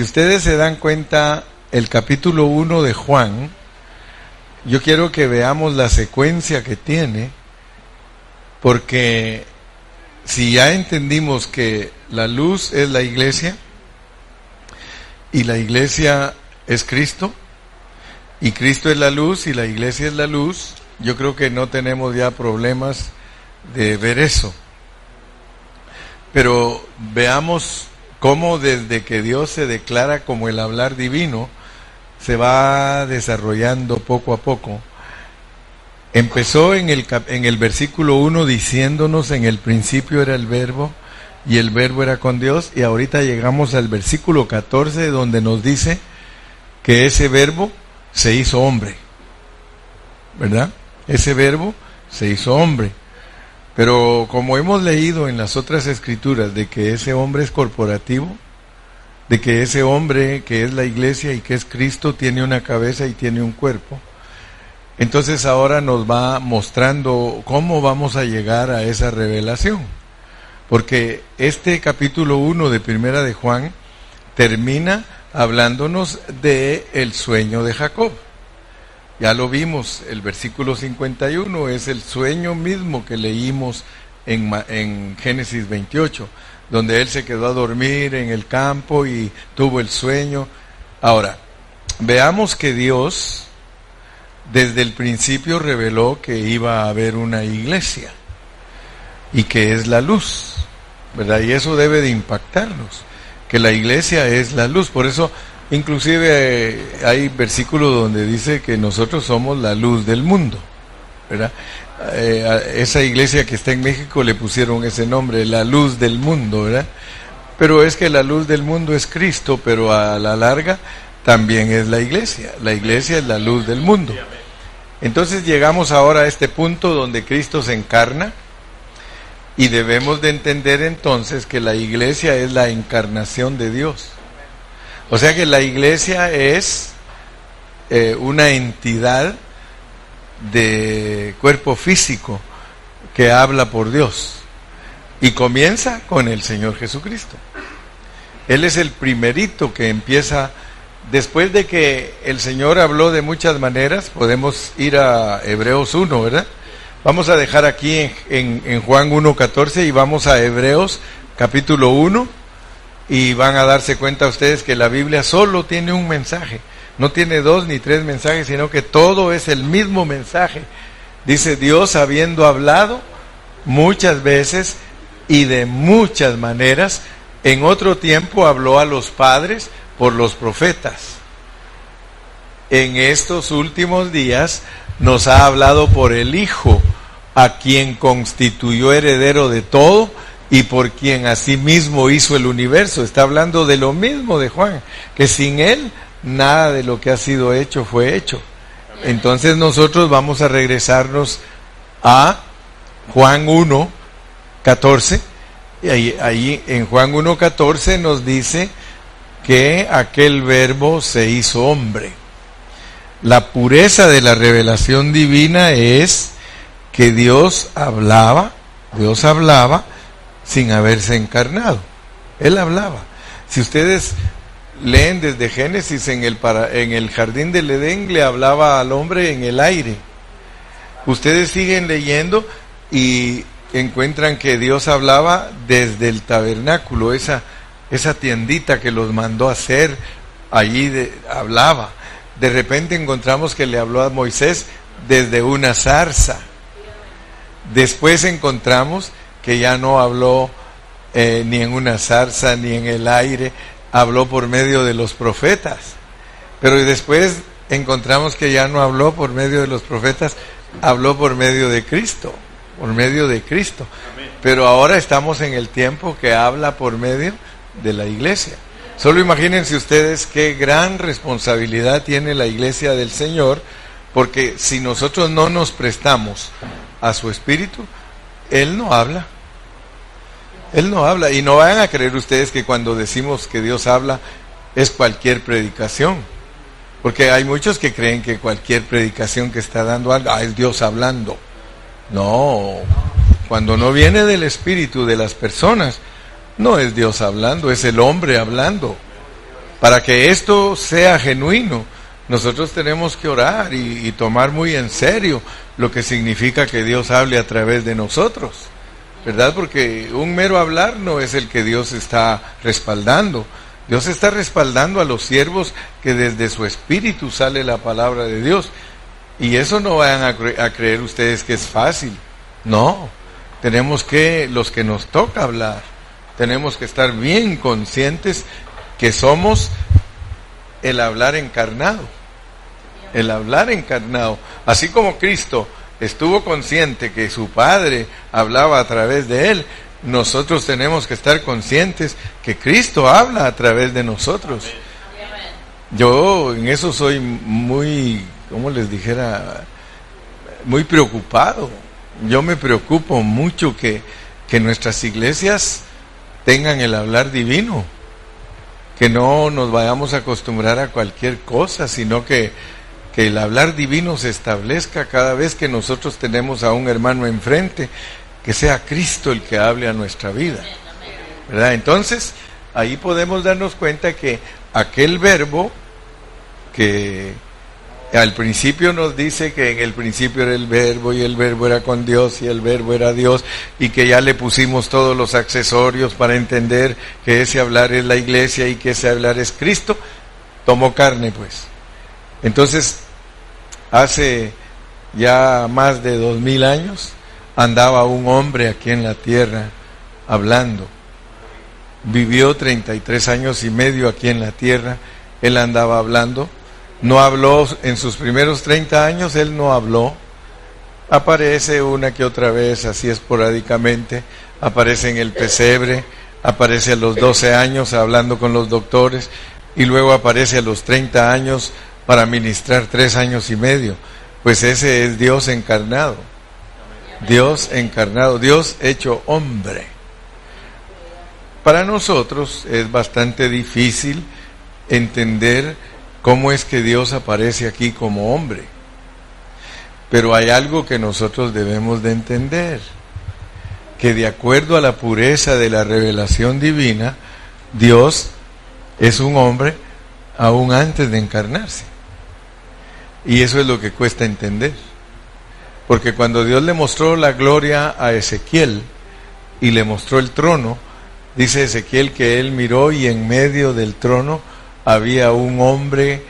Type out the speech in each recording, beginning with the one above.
Si ustedes se dan cuenta, el capítulo 1 de Juan, yo quiero que veamos la secuencia que tiene, porque si ya entendimos que la luz es la iglesia y la iglesia es Cristo, y Cristo es la luz y la iglesia es la luz, yo creo que no tenemos ya problemas de ver eso. Pero veamos cómo desde que Dios se declara como el hablar divino, se va desarrollando poco a poco. Empezó en el, en el versículo 1 diciéndonos en el principio era el verbo y el verbo era con Dios y ahorita llegamos al versículo 14 donde nos dice que ese verbo se hizo hombre. ¿Verdad? Ese verbo se hizo hombre. Pero como hemos leído en las otras escrituras de que ese hombre es corporativo, de que ese hombre que es la iglesia y que es Cristo tiene una cabeza y tiene un cuerpo, entonces ahora nos va mostrando cómo vamos a llegar a esa revelación. Porque este capítulo 1 de Primera de Juan termina hablándonos de el sueño de Jacob. Ya lo vimos, el versículo 51 es el sueño mismo que leímos en, en, Génesis 28, donde él se quedó a dormir en el campo y tuvo el sueño. Ahora, veamos que Dios desde el principio reveló que iba a haber una iglesia y que es la luz, ¿verdad? Y eso debe de impactarnos, que la iglesia es la luz. Por eso Inclusive eh, hay versículos donde dice que nosotros somos la luz del mundo, ¿verdad? Eh, esa iglesia que está en México le pusieron ese nombre, la luz del mundo, ¿verdad? Pero es que la luz del mundo es Cristo, pero a la larga también es la iglesia. La iglesia es la luz del mundo. Entonces llegamos ahora a este punto donde Cristo se encarna y debemos de entender entonces que la iglesia es la encarnación de Dios. O sea que la iglesia es eh, una entidad de cuerpo físico que habla por Dios y comienza con el Señor Jesucristo. Él es el primerito que empieza, después de que el Señor habló de muchas maneras, podemos ir a Hebreos 1, ¿verdad? Vamos a dejar aquí en, en, en Juan 1.14 y vamos a Hebreos capítulo 1 y van a darse cuenta ustedes que la Biblia solo tiene un mensaje, no tiene dos ni tres mensajes, sino que todo es el mismo mensaje. Dice Dios habiendo hablado muchas veces y de muchas maneras, en otro tiempo habló a los padres por los profetas. En estos últimos días nos ha hablado por el Hijo, a quien constituyó heredero de todo y por quien asimismo hizo el universo. Está hablando de lo mismo de Juan, que sin él nada de lo que ha sido hecho fue hecho. Entonces nosotros vamos a regresarnos a Juan 1, 14. Y ahí, ahí en Juan 1, 14 nos dice que aquel verbo se hizo hombre. La pureza de la revelación divina es que Dios hablaba, Dios hablaba, sin haberse encarnado. Él hablaba. Si ustedes leen desde Génesis en el, para, en el jardín del Edén, le hablaba al hombre en el aire. Ustedes siguen leyendo y encuentran que Dios hablaba desde el tabernáculo, esa, esa tiendita que los mandó a hacer, allí hablaba. De repente encontramos que le habló a Moisés desde una zarza. Después encontramos que ya no habló eh, ni en una zarza ni en el aire, habló por medio de los profetas. Pero después encontramos que ya no habló por medio de los profetas, habló por medio de Cristo, por medio de Cristo. Pero ahora estamos en el tiempo que habla por medio de la iglesia. Solo imagínense ustedes qué gran responsabilidad tiene la iglesia del Señor, porque si nosotros no nos prestamos a su espíritu, él no habla. Él no habla. Y no vayan a creer ustedes que cuando decimos que Dios habla es cualquier predicación. Porque hay muchos que creen que cualquier predicación que está dando algo, ah, es Dios hablando. No, cuando no viene del espíritu de las personas, no es Dios hablando, es el hombre hablando. para que esto sea genuino, nosotros tenemos que orar y, tomar muy en serio lo que significa que Dios hable a través de nosotros, ¿verdad? Porque un mero hablar no es el que Dios está respaldando. Dios está respaldando a los siervos que desde su espíritu sale la palabra de Dios. Y eso no vayan a, a creer ustedes que es fácil. No, tenemos que, los que nos toca hablar, tenemos que estar bien conscientes que somos el hablar encarnado. El hablar encarnado. Así como Cristo estuvo consciente que su Padre hablaba a través de él, nosotros tenemos que estar conscientes que Cristo habla a través de nosotros. Yo en eso soy muy, como les dijera, muy preocupado. Yo me preocupo mucho que, que nuestras iglesias tengan el hablar divino, que no nos vayamos a acostumbrar a cualquier cosa, sino que, que el hablar divino se establezca cada vez que nosotros tenemos a un hermano enfrente, que sea Cristo el que hable a nuestra vida. ¿Verdad? Entonces, ahí podemos darnos cuenta que aquel verbo que al principio nos dice que en el principio era el verbo y el verbo era con Dios y el verbo era Dios y que ya le pusimos todos los accesorios para entender que ese hablar es la iglesia y que ese hablar es Cristo, tomó carne pues. Entonces, hace ya más de dos mil años andaba un hombre aquí en la tierra hablando. Vivió 33 años y medio aquí en la tierra, él andaba hablando no habló en sus primeros 30 años, él no habló. Aparece una que otra vez, así esporádicamente, aparece en el pesebre, aparece a los 12 años hablando con los doctores y luego aparece a los 30 años para ministrar tres años y medio. Pues ese es Dios encarnado. Dios encarnado, Dios hecho hombre. Para nosotros es bastante difícil entender cómo es que Dios aparece aquí como hombre. Pero hay algo que nosotros debemos de entender, que de acuerdo a la pureza de la revelación divina, Dios es un hombre aún antes de encarnarse. Y eso es lo que cuesta entender. Porque cuando Dios le mostró la gloria a Ezequiel y le mostró el trono, dice Ezequiel que él miró y en medio del trono había un hombre,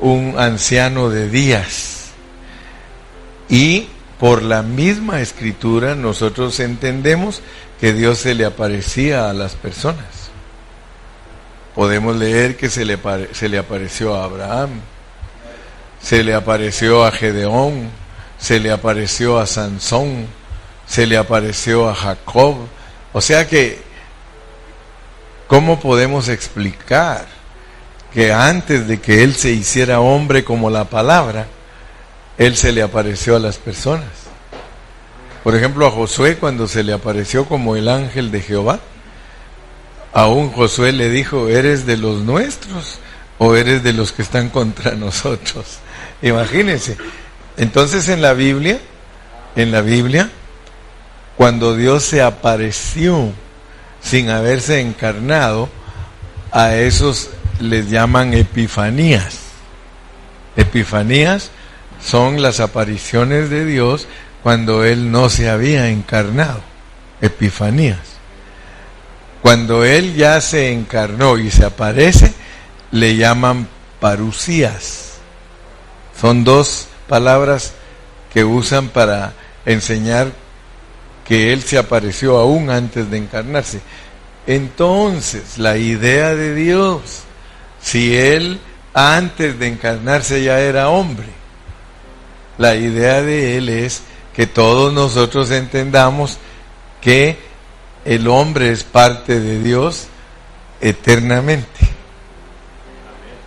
un anciano de días. Y por la misma escritura nosotros entendemos que Dios se le aparecía a las personas. Podemos leer que se le, se le apareció a Abraham, se le apareció a Gedeón, se le apareció a Sansón, se le apareció a Jacob. O sea que, ¿cómo podemos explicar que antes de que él se hiciera hombre como la palabra, él se le apareció a las personas. Por ejemplo, a Josué cuando se le apareció como el ángel de Jehová, aún Josué le dijo, ¿eres de los nuestros o eres de los que están contra nosotros? Imagínense. Entonces en la Biblia, en la Biblia, cuando Dios se apareció sin haberse encarnado, a esos les llaman epifanías. Epifanías son las apariciones de Dios cuando Él no se había encarnado. Epifanías. Cuando Él ya se encarnó y se aparece, le llaman parucías. Son dos palabras que usan para enseñar que Él se apareció aún antes de encarnarse. Entonces, la idea de Dios si él antes de encarnarse ya era hombre. La idea de él es que todos nosotros entendamos que el hombre es parte de Dios eternamente.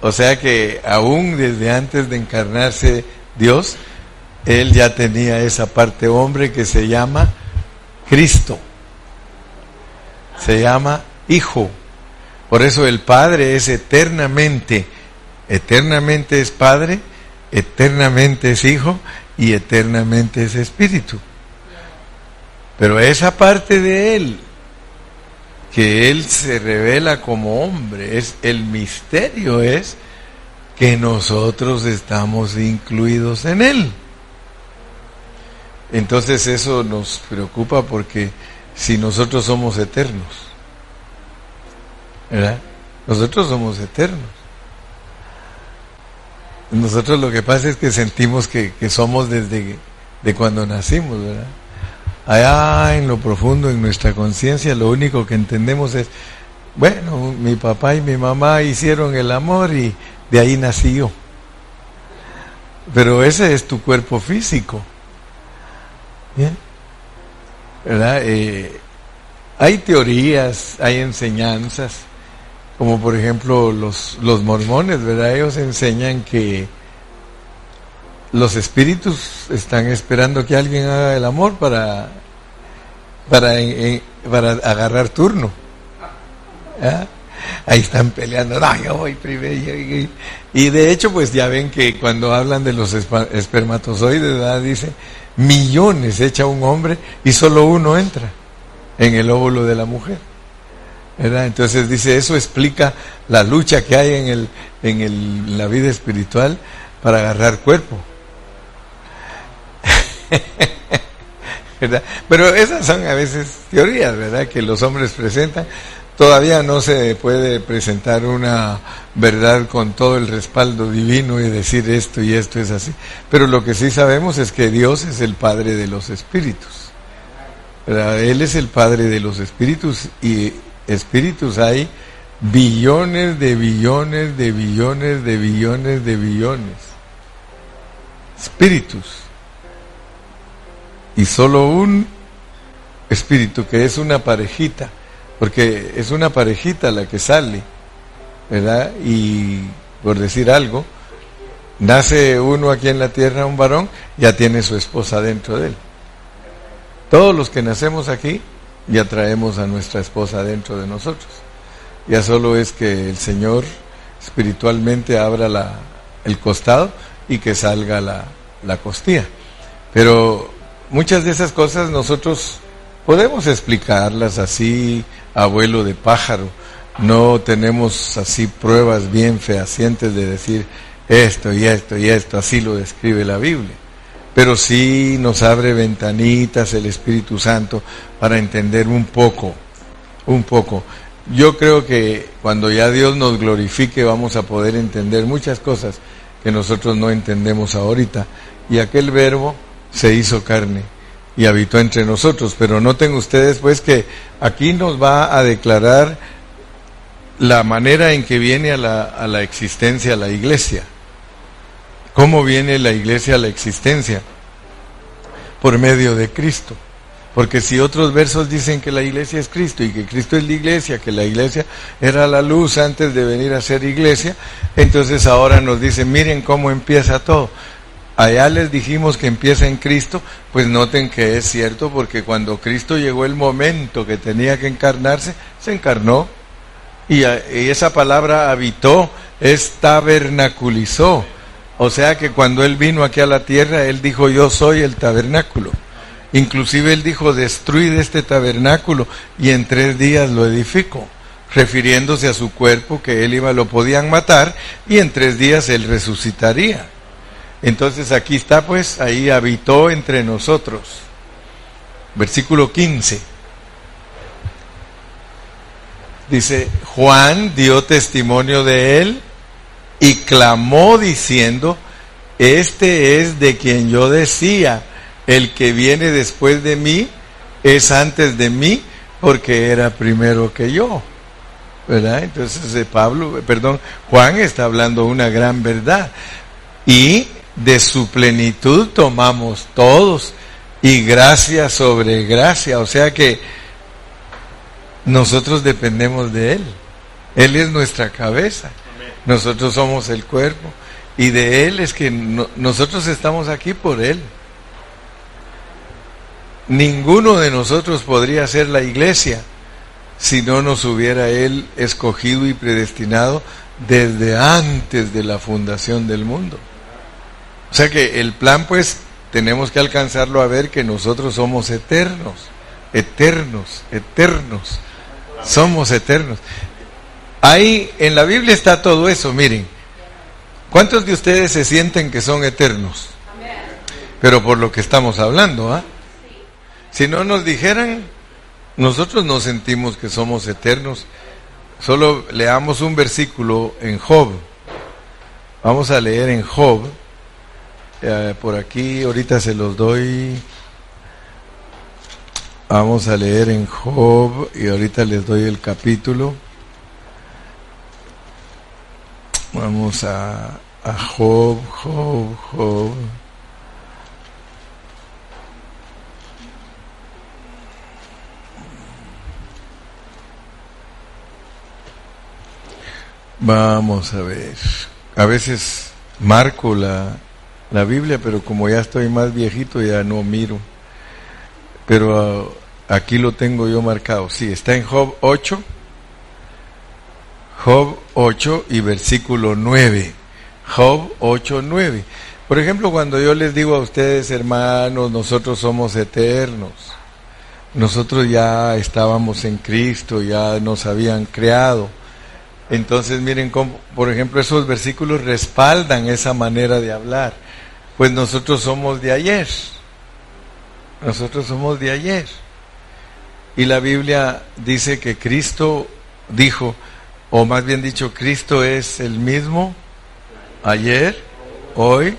O sea que aún desde antes de encarnarse Dios, él ya tenía esa parte hombre que se llama Cristo. Se llama Hijo. Por eso el Padre es eternamente, eternamente es Padre, eternamente es Hijo y eternamente es Espíritu. Pero esa parte de Él que Él se revela como hombre. Es, el misterio es que nosotros estamos incluidos en Él. Entonces eso nos preocupa porque si nosotros somos eternos, ¿verdad? Nosotros somos eternos. Nosotros lo que pasa es que sentimos que, somos desde de cuando nacimos, ¿verdad? Allá en lo profundo, en nuestra conciencia, lo único que entendemos es, bueno, mi papá y mi mamá hicieron el amor y de ahí nací yo. Pero ese es tu cuerpo físico. ¿Bien? ¿Verdad? Eh, hay teorías, hay enseñanzas, como por ejemplo los, los mormones, ¿verdad? Ellos enseñan que los espíritus están esperando que alguien haga el amor para, para, para agarrar turno. ¿Ah? Ahí están peleando, no, yo voy primero. Y de hecho, pues ya ven que cuando hablan de los espermatozoides, dice, millones echa un hombre y solo uno entra en el óvulo de la mujer. ¿verdad? Entonces dice, eso explica la lucha que hay en, el, en el, la vida espiritual para agarrar cuerpo. Pero esas son a veces teorías, ¿verdad? Que los hombres presentan. Todavía no se puede presentar una verdad con todo el respaldo divino y decir esto y esto es así. Pero lo que sí sabemos es que Dios es el Padre de los espíritus. Él es el Padre de los espíritus y espíritus hay billones de billones de billones de billones de billones. Espíritus y solo un espíritu que es una parejita, porque es una parejita la que sale, ¿verdad? Y por decir algo, nace uno aquí en la tierra, un varón, ya tiene su esposa dentro de él. Todos los que nacemos aquí ya traemos a nuestra esposa dentro de nosotros. Ya solo es que el Señor espiritualmente abra la, el costado y que salga la, la costilla. Pero muchas de esas cosas nosotros podemos explicarlas así, abuelo de pájaro. No tenemos así pruebas bien fehacientes de decir esto y esto y esto, así lo describe la Biblia. Pero sí nos abre ventanitas el Espíritu Santo para entender un poco, un poco. Yo creo que cuando ya Dios nos glorifique vamos a poder entender muchas cosas que nosotros no entendemos ahorita. Y aquel verbo se hizo carne y habitó entre nosotros. Pero noten ustedes pues que aquí nos va a declarar la manera en que viene a la, a la existencia la iglesia. ¿Cómo viene la iglesia a la existencia? Por medio de Cristo. Porque si otros versos dicen que la iglesia es Cristo y que Cristo es la iglesia, que la iglesia era la luz antes de venir a ser iglesia, entonces ahora nos dicen, miren cómo empieza todo allá les dijimos que empieza en Cristo, pues noten que es cierto porque cuando Cristo llegó el momento que tenía que encarnarse, se encarnó. Y, esa palabra habitó, es tabernaculizó. O sea que cuando Él vino aquí a la tierra, Él dijo, yo soy el tabernáculo. Inclusive Él dijo, destruid este tabernáculo y en tres días lo edifico refiriéndose a su cuerpo que él iba, lo podían matar y en tres días él resucitaría. Entonces aquí está pues, ahí habitó entre nosotros. Versículo 15. Dice, Juan dio testimonio de él y clamó diciendo, este es de quien yo decía, el que viene después de mí es antes de mí porque era primero que yo. ¿Verdad? Entonces eh, Pablo, perdón, Juan está hablando una gran verdad. Y de su plenitud tomamos todos y gracia sobre gracia. O sea que nosotros dependemos de Él. Él es nuestra cabeza. Nosotros somos el cuerpo. Y de Él es que nosotros estamos aquí por Él. Ninguno de nosotros podría ser la iglesia si no nos hubiera Él escogido y predestinado desde antes de la fundación del mundo. O sea que el plan pues tenemos que alcanzarlo a ver que nosotros somos eternos, eternos, eternos. Somos eternos. Ahí en la Biblia está todo eso, miren. ¿Cuántos de ustedes se sienten que son eternos? Pero por lo que estamos hablando, ¿ah? Si no nos dijeran, nosotros no sentimos que somos eternos. Solo leamos un versículo en Job. Vamos a leer en Job. Eh, por aquí, ahorita se los doy. Vamos a leer en Job y ahorita les doy el capítulo. Vamos a, a Job, Job, Job. Vamos a ver. A veces marco la, la Biblia, pero como ya estoy más viejito ya no miro. Pero ah, aquí lo tengo yo marcado. Sí, está en Job 8. Job 8 y versículo 9. Job 8, 9. Por ejemplo, cuando yo les digo a ustedes, hermanos, nosotros somos eternos. Nosotros ya estábamos en Cristo, ya nos habían creado entonces miren cómo, por ejemplo, esos versículos respaldan esa manera de hablar. Pues nosotros somos de ayer. Nosotros somos de ayer. Y la Biblia dice que Cristo dijo, o más bien dicho, Cristo es el mismo ayer, hoy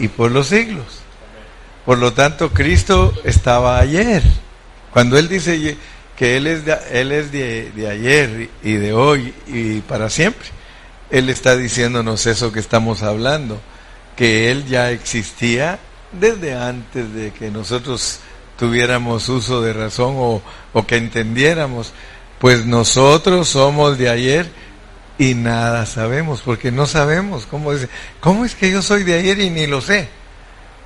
y por los siglos. Por lo tanto, Cristo estaba ayer. Cuando Él dice, que Él es, de, él es de, ayer y de hoy y para siempre. Él está diciéndonos eso que estamos hablando, que Él ya existía desde antes de que nosotros tuviéramos uso de razón o, o que entendiéramos, pues nosotros somos de ayer y nada sabemos, porque no sabemos cómo es, cómo es que yo soy de ayer y ni lo sé,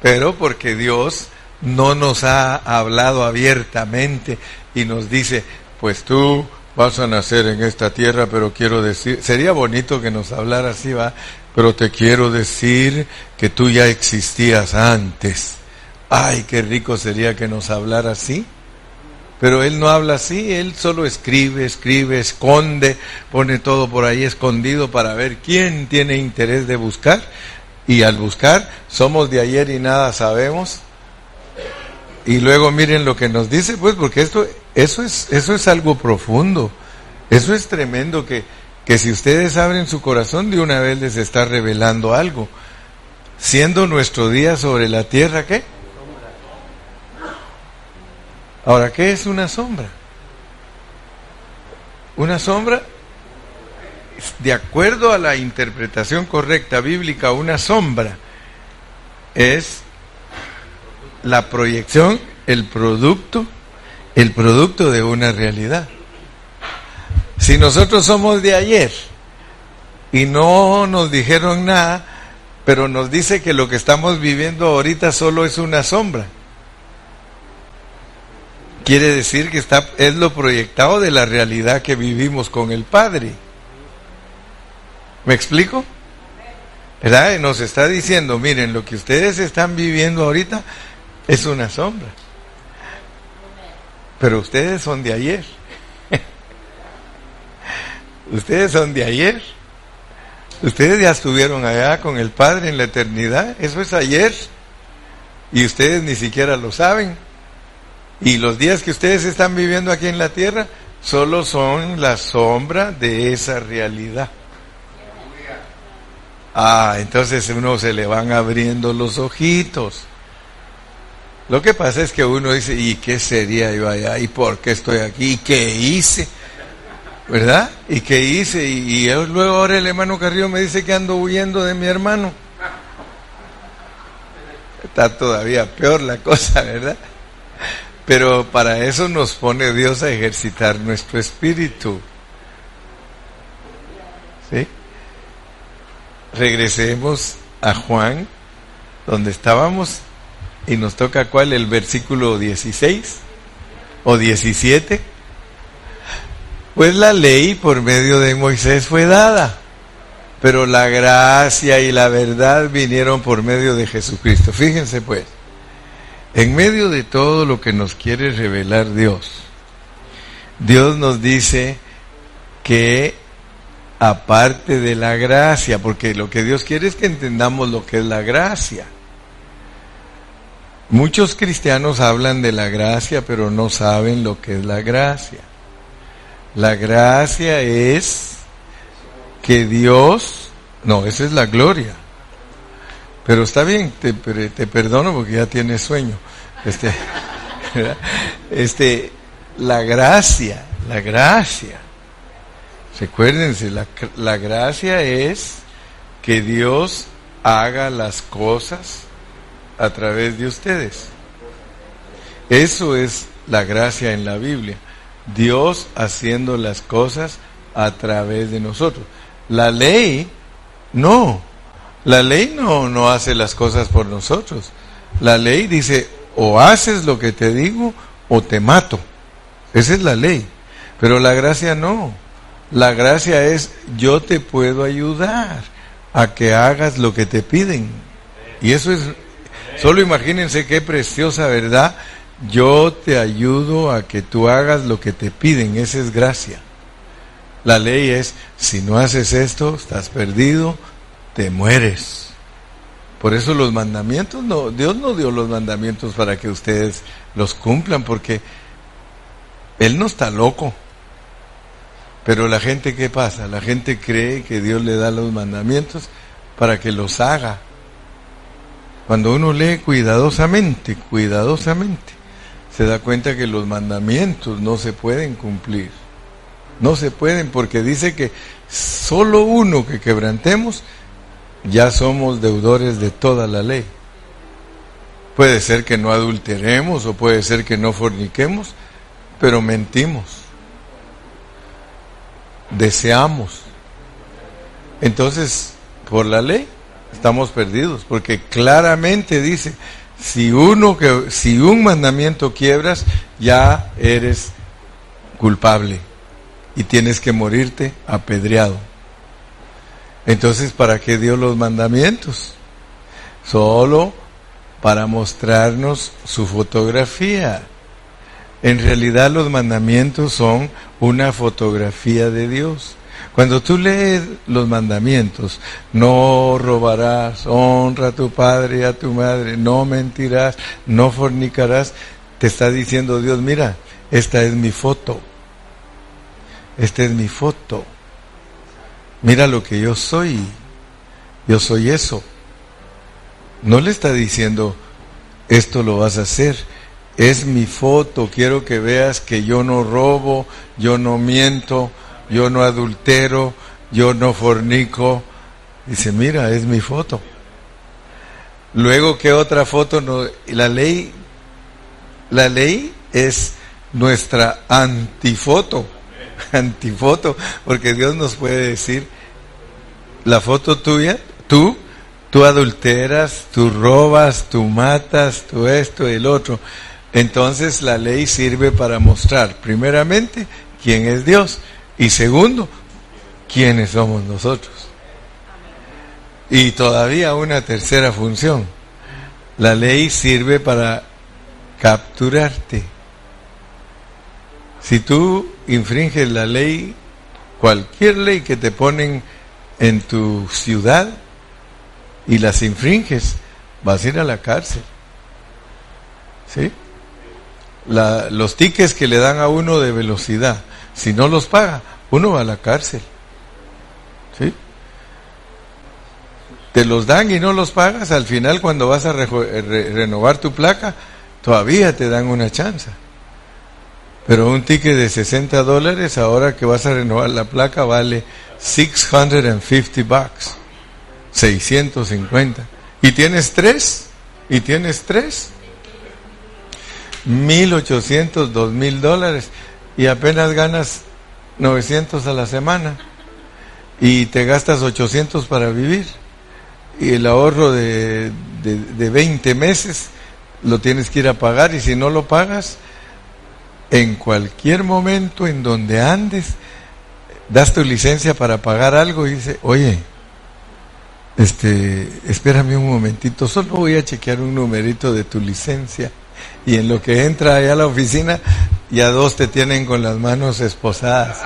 pero porque Dios no nos ha hablado abiertamente y nos dice, pues tú vas a nacer en esta tierra, pero quiero decir, sería bonito que nos hablara así, va, pero te quiero decir que tú ya existías antes. Ay, qué rico sería que nos hablara así. Pero él no habla así, él solo escribe, escribe, esconde, pone todo por ahí escondido para ver quién tiene interés de buscar. Y al buscar, somos de ayer y nada sabemos. Y luego miren lo que nos dice, pues, porque esto, eso es, eso es algo profundo. Eso es tremendo que, que si ustedes abren su corazón de una vez les está revelando algo. Siendo nuestro día sobre la tierra, ¿qué? Ahora, ¿qué es una sombra? Una sombra, de acuerdo a la interpretación correcta bíblica, una sombra es la proyección, el producto, el producto de una realidad. Si nosotros somos de ayer y no nos dijeron nada, pero nos dice que lo que estamos viviendo ahorita solo es una sombra. Quiere decir que está, es lo proyectado de la realidad que vivimos con el Padre. ¿Me explico? ¿Verdad? Nos está diciendo, miren, lo que ustedes están viviendo ahorita es una sombra. Pero ustedes son de ayer. Ustedes son de ayer. Ustedes ya estuvieron allá con el Padre en la eternidad. Eso es ayer. Y ustedes ni siquiera lo saben. Y los días que ustedes están viviendo aquí en la tierra solo son la sombra de esa realidad. Ah, entonces uno se le van abriendo los ojitos. Lo que pasa es que uno dice, ¿y qué sería yo allá? ¿Y por qué estoy aquí? ¿Y qué hice? ¿Verdad? ¿Y qué hice? Y, luego ahora el hermano Carrillo me dice que ando huyendo de mi hermano. Está todavía peor la cosa, ¿verdad? Pero para eso nos pone Dios a ejercitar nuestro espíritu. ¿Sí? Regresemos a Juan, donde estábamos y nos toca cuál, el versículo 16 o 17. Pues la ley por medio de Moisés fue dada, pero la gracia y la verdad vinieron por medio de Jesucristo. Fíjense pues, en medio de todo lo que nos quiere revelar Dios, Dios nos dice que aparte de la gracia, porque lo que Dios quiere es que entendamos lo que es la gracia. Muchos cristianos hablan de la gracia, pero no saben lo que es la gracia. La gracia es que Dios, no, esa es la gloria. Pero está bien, te, te perdono porque ya tienes sueño. Este, este, la gracia, la gracia. Recuérdense, la, la gracia es que Dios haga las cosas a través de ustedes. Eso es la gracia en la Biblia. Dios haciendo las cosas a través de nosotros. La ley, no. La ley no, no hace las cosas por nosotros. La ley dice, o haces lo que te digo o te mato. Esa es la ley. Pero la gracia no. La gracia es yo te puedo ayudar a que hagas lo que te piden. Y eso es, solo imagínense qué preciosa verdad. Yo te ayudo a que tú hagas lo que te piden. Esa es gracia. La ley es, si no haces esto, estás perdido, te mueres. Por eso los mandamientos, Dios no dio los mandamientos para que ustedes los cumplan, porque Él no está loco. Pero la gente, ¿qué pasa? La gente cree que Dios le da los mandamientos para que los haga. Cuando uno lee cuidadosamente, cuidadosamente, se da cuenta que los mandamientos no se pueden cumplir. No se pueden porque dice que solo uno que quebrantemos ya somos deudores de toda la ley. Puede ser que no adulteremos o puede ser que no forniquemos, pero mentimos. Deseamos. Entonces, por la ley estamos perdidos, porque claramente dice, si uno que si un mandamiento quiebras, ya eres culpable y tienes que morirte apedreado. Entonces, ¿para qué dio los mandamientos? Solo para mostrarnos su fotografía. En realidad los mandamientos son una fotografía de Dios. Cuando tú lees los mandamientos, no robarás, honra a tu padre y a tu madre, no mentirás, no fornicarás, te está diciendo Dios, mira, esta es mi foto. Esta es mi foto mira lo que yo soy, yo soy eso. No le está diciendo, esto lo vas a hacer, es mi foto, quiero que veas que yo no robo, yo no miento, yo no adultero, yo no fornico. Dice, mira, es mi foto. Luego, ¿qué otra foto? No, la ley, la ley es nuestra antifoto antifoto, porque Dios nos puede decir, la foto tuya, tú, tú adulteras, tú robas, tú matas, tú esto el otro. Entonces la ley sirve para mostrar, primeramente, quién es Dios y segundo, quiénes somos nosotros. Y todavía una tercera función. La ley sirve para capturarte si tú infringes la ley, cualquier ley que te ponen en tu ciudad y las infringes, vas a ir a la cárcel. ¿Sí? los tickets que le dan a uno de velocidad, si no los paga, uno va a la cárcel. ¿Sí? Te los dan y no los pagas, al final cuando vas a renovar tu placa, todavía te dan una chance. Pero un ticket de 60 dólares, ahora que vas a renovar la placa, vale 650 bucks. 650. ¿Y tienes tres? ¿Y tienes tres? 1800, 2000 dólares. Y apenas ganas 900 a la semana. Y te gastas 800 para vivir. Y el ahorro de, de, de 20 meses lo tienes que ir a pagar. Y si no lo pagas, en cualquier momento en donde andes, das tu licencia para pagar algo y dice, oye, este, espérame un momentito, solo voy a chequear un numerito de tu licencia. Y en lo que entra allá a la oficina, y a dos te tienen con las manos esposadas.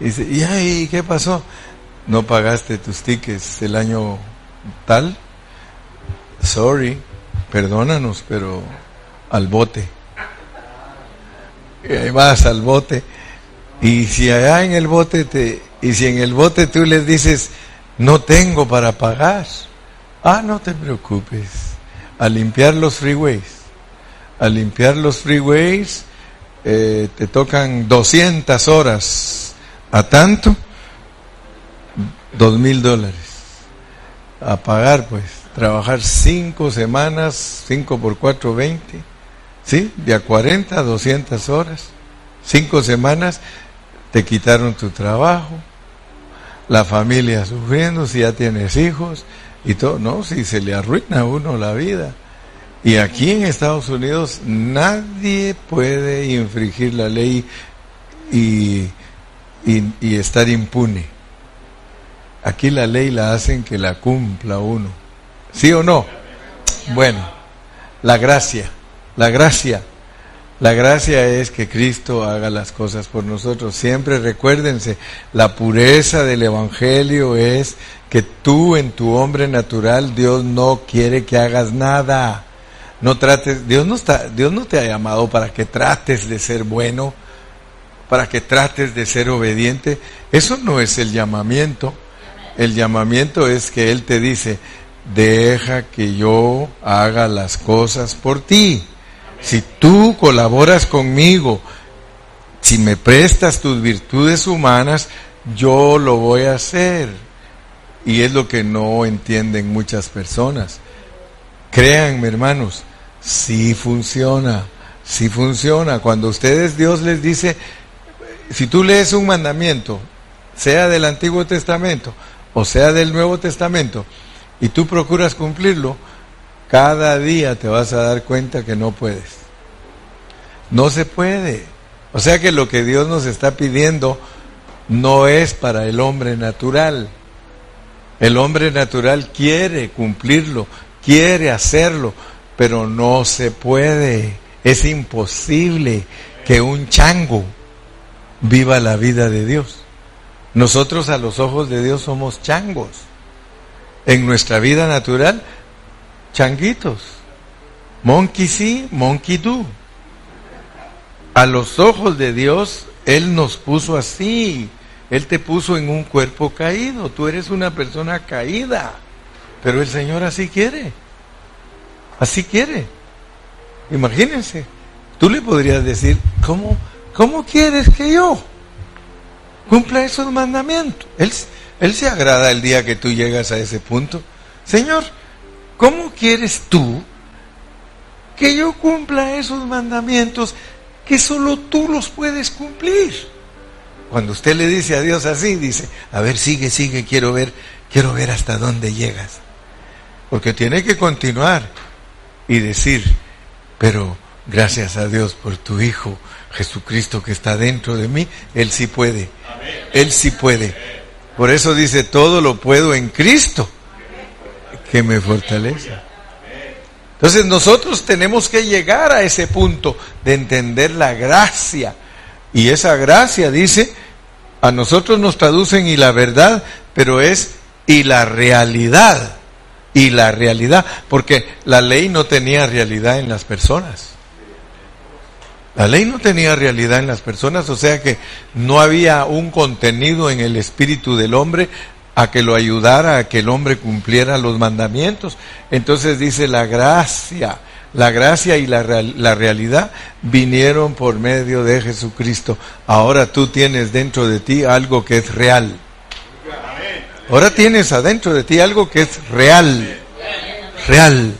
Y dice, ¿y ahí qué pasó? No pagaste tus tickets el año tal. Sorry, perdónanos, pero al bote. Y ahí vas al bote. Y si allá en el bote te, y si en el bote tú les dices, no tengo para pagar, ah, no te preocupes, a limpiar los freeways, a limpiar los freeways, eh, te tocan 200 horas a tanto, dos mil dólares a pagar, pues, trabajar cinco semanas, cinco por cuatro, veinte, ¿sí? De a 40 a 200 horas, cinco semanas, te quitaron tu trabajo, la familia sufriendo, si ya tienes hijos y todo, no, si se le arruina a uno la vida. Y aquí en Estados Unidos nadie puede infringir la ley y, y, estar impune. Aquí la ley la hacen que la cumpla uno. ¿Sí o no? Bueno, la gracia, la gracia la gracia es que Cristo haga las cosas por nosotros. Siempre recuérdense, la pureza del Evangelio es que tú en tu hombre natural, Dios no quiere que hagas nada. No trates, Dios no está, Dios no te ha llamado para que trates de ser bueno, para que trates de ser obediente. Eso no es el llamamiento. El llamamiento es que Él te dice, deja que yo haga las cosas por ti. Si tú colaboras conmigo, si me prestas tus virtudes humanas, yo lo voy a hacer. Y es lo que no entienden muchas personas. Créanme, hermanos, sí funciona, sí funciona. Cuando ustedes, Dios les dice, si tú lees un mandamiento, sea del Antiguo Testamento o sea del Nuevo Testamento, y tú procuras cumplirlo, cada día te vas a dar cuenta que no puedes. No se puede. O sea que lo que Dios nos está pidiendo no es para el hombre natural. El hombre natural quiere cumplirlo, quiere hacerlo, pero no se puede. Es imposible que un chango viva la vida de Dios. Nosotros a los ojos de Dios somos changos. En nuestra vida natural changuitos. Monkey sí, monkey do. A los ojos de Dios, Él nos puso así. Él te puso en un cuerpo caído. Tú eres una persona caída. Pero el Señor así quiere. Así quiere. Imagínense. Tú le podrías decir, ¿cómo, cómo quieres que yo cumpla esos mandamientos? Él, él se agrada el día que tú llegas a ese punto. Señor, ¿Cómo quieres tú que yo cumpla esos mandamientos que solo tú los puedes cumplir? Cuando usted le dice a Dios así, dice, a ver, sigue, sigue, quiero ver, quiero ver hasta dónde llegas. Porque tiene que continuar y decir, pero gracias a Dios por tu Hijo Jesucristo que está dentro de mí, Él sí puede. Él sí puede. Por eso dice, todo lo puedo en Cristo que me fortalece. Entonces nosotros tenemos que llegar a ese punto de entender la gracia. Y esa gracia dice, a nosotros nos traducen y la verdad, pero es y la realidad. Y la realidad, porque la ley no tenía realidad en las personas. La ley no tenía realidad en las personas, o sea que no había un contenido en el espíritu del hombre a que lo ayudara, a que el hombre cumpliera los mandamientos. Entonces dice la gracia, la gracia y la, la realidad vinieron por medio de Jesucristo. Ahora tú tienes dentro de ti algo que es real. Ahora tienes adentro de ti algo que es real. Real.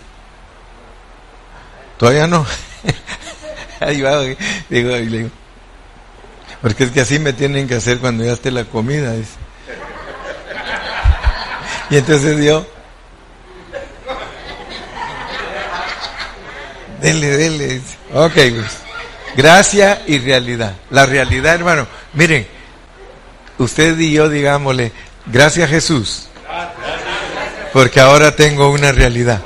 Todavía no. Ahí va, digo, digo, porque es que así me tienen que hacer cuando ya esté la comida. Y entonces yo, dele, dele. Ok, pues. Gracia y realidad. La realidad, hermano. Miren, usted y yo digámosle, gracias Jesús. Porque ahora tengo una realidad.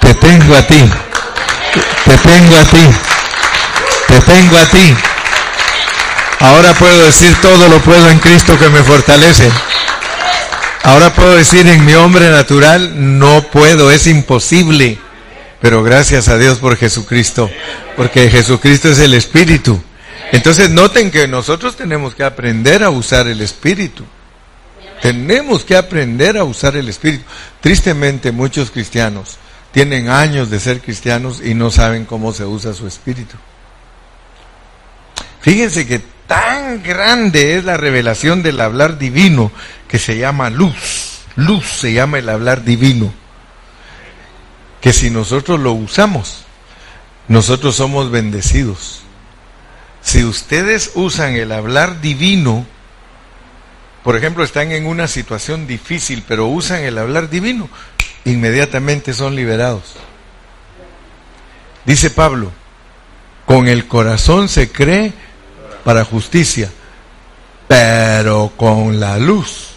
Te tengo a ti. Te tengo a ti. Te tengo a ti. Ahora puedo decir todo lo puedo en Cristo que me fortalece. Ahora puedo decir en mi hombre natural, no puedo, es imposible. Pero gracias a Dios por Jesucristo, porque Jesucristo es el Espíritu. Entonces noten que nosotros tenemos que aprender a usar el Espíritu. Tenemos que aprender a usar el Espíritu. Tristemente muchos cristianos tienen años de ser cristianos y no saben cómo se usa su Espíritu. Fíjense que tan grande es la revelación del hablar divino que se llama luz. Luz se llama el hablar divino. Que si nosotros lo usamos, nosotros somos bendecidos. Si ustedes usan el hablar divino, por ejemplo, están en una situación difícil, pero usan el hablar divino, inmediatamente son liberados. Dice Pablo, con el corazón se cree para justicia, pero con la luz.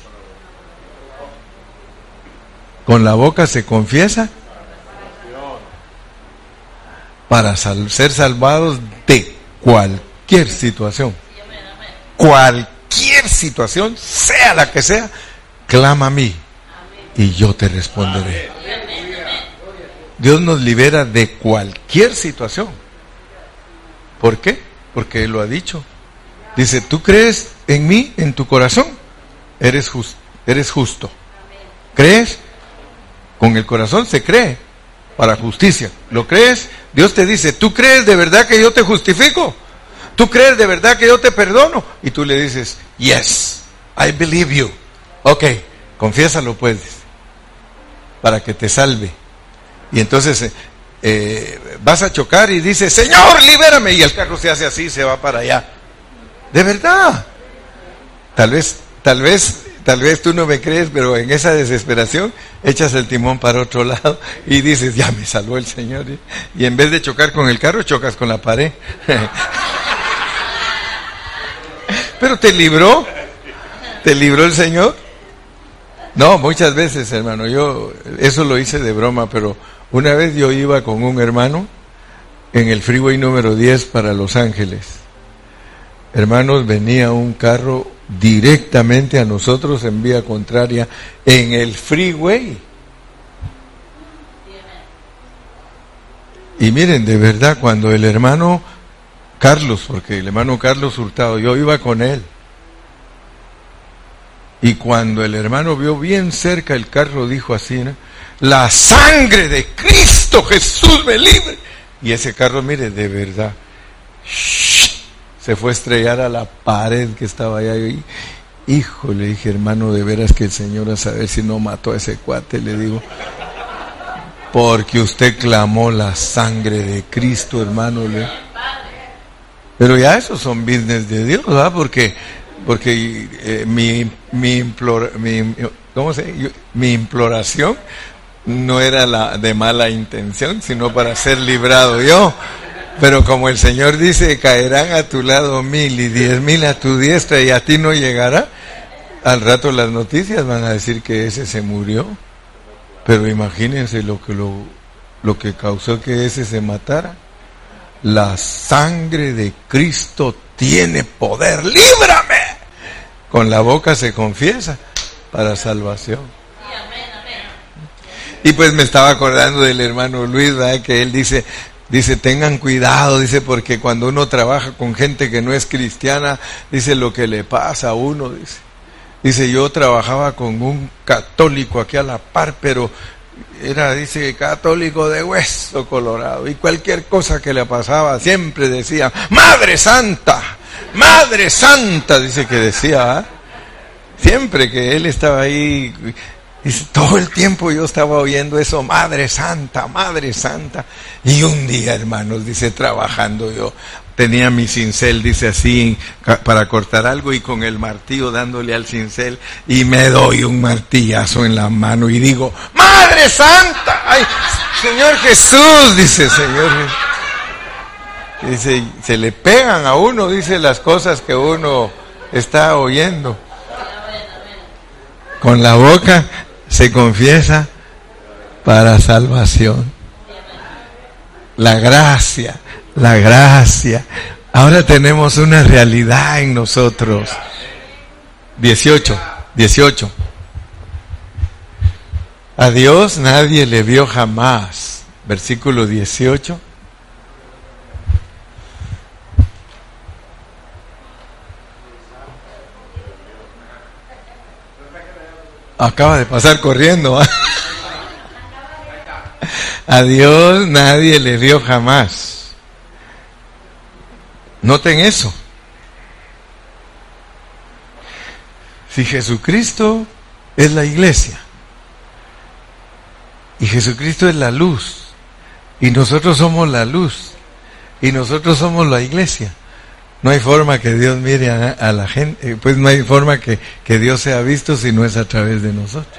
Con la boca se confiesa para ser salvados de cualquier situación. Cualquier cualquier situación, sea la que sea, clama a mí y yo te responderé. Dios nos libera de cualquier situación. ¿Por qué? Porque Él lo ha dicho. Dice, tú crees en mí, en tu corazón, eres, eres justo. ¿Crees? Con el corazón se cree para justicia. ¿Lo crees? Dios te dice, ¿tú crees de verdad que yo te justifico? ¿Tú crees de verdad que yo te perdono? Y tú le dices, yes, I believe you. Ok, confiésalo pues, para que te salve. Y entonces eh, eh, vas a chocar y dices, Señor, libérame. Y el carro se hace así, se va para allá. De verdad. Tal vez, tal vez, tal vez tú no me crees, pero en esa desesperación echas el timón para otro lado y dices, ya me salvó el Señor. Y en vez de chocar con el carro, chocas con la pared. Pero te libró. ¿Te libró el Señor? No, muchas veces, hermano. Yo eso lo hice de broma, pero una vez yo iba con un hermano en el freeway número 10 para Los Ángeles. Hermanos, venía un carro directamente a nosotros en vía contraria en el freeway. Y miren, de verdad, cuando el hermano Carlos, porque el hermano Carlos Hurtado, yo iba con él. Y cuando el hermano vio bien cerca el carro, dijo así, la sangre de Cristo Jesús me libre. Y ese carro, mire, de verdad, se fue a estrellar a la pared que estaba allá. Y, hijo, le dije, hermano, de veras que el Señor a saber si no mató a ese cuate, le digo. Porque usted clamó la sangre de Cristo, hermano. Le, pero ya esos son business de Dios, ¿verdad? Porque, porque eh, mi, mi, mi, ¿cómo se, mi imploración no era la de mala intención, sino para ser librado yo. Pero como el Señor dice, caerán a tu lado mil y diez mil a tu diestra y a ti no llegará, al rato las noticias van a decir que ese se murió. Pero imagínense lo que, lo, lo que causó que ese se matara. La sangre de Cristo tiene poder. Líbrame. Con la boca se confiesa para salvación. Y pues me estaba acordando del hermano Luis, que él dice, dice, tengan cuidado, dice, porque cuando uno trabaja con gente que no es cristiana, dice lo que le pasa a uno, dice. Dice, yo trabajaba con un católico aquí a la par, pero era, dice, católico de hueso colorado. Y cualquier cosa que le pasaba siempre decía, Madre Santa, Madre Santa, dice que decía. ¿ah? Siempre que él estaba ahí, todo el tiempo yo estaba oyendo eso, Madre Santa, Madre Santa. Y un día, hermanos, dice, trabajando yo, tenía mi cincel, dice así, para cortar algo y con el martillo dándole al cincel y me doy un martillazo en la mano y digo, Madre Santa, ay, Señor Jesús, dice Señor. Dice, se le pegan a uno, dice las cosas que uno está oyendo. Con la boca se confiesa para salvación. la gracia, la gracia. Ahora tenemos una realidad en nosotros. 18, 18. A Dios nadie le vio jamás. Versículo 18. Acaba de pasar corriendo. ¿ah? A Dios nadie le vio jamás. Noten eso. Si Jesucristo es la iglesia y Jesucristo es la luz y nosotros somos la luz y nosotros somos la iglesia, no hay forma que Dios mire a, la gente, eh, pues no hay forma que, que Dios sea visto si no es a través de nosotros.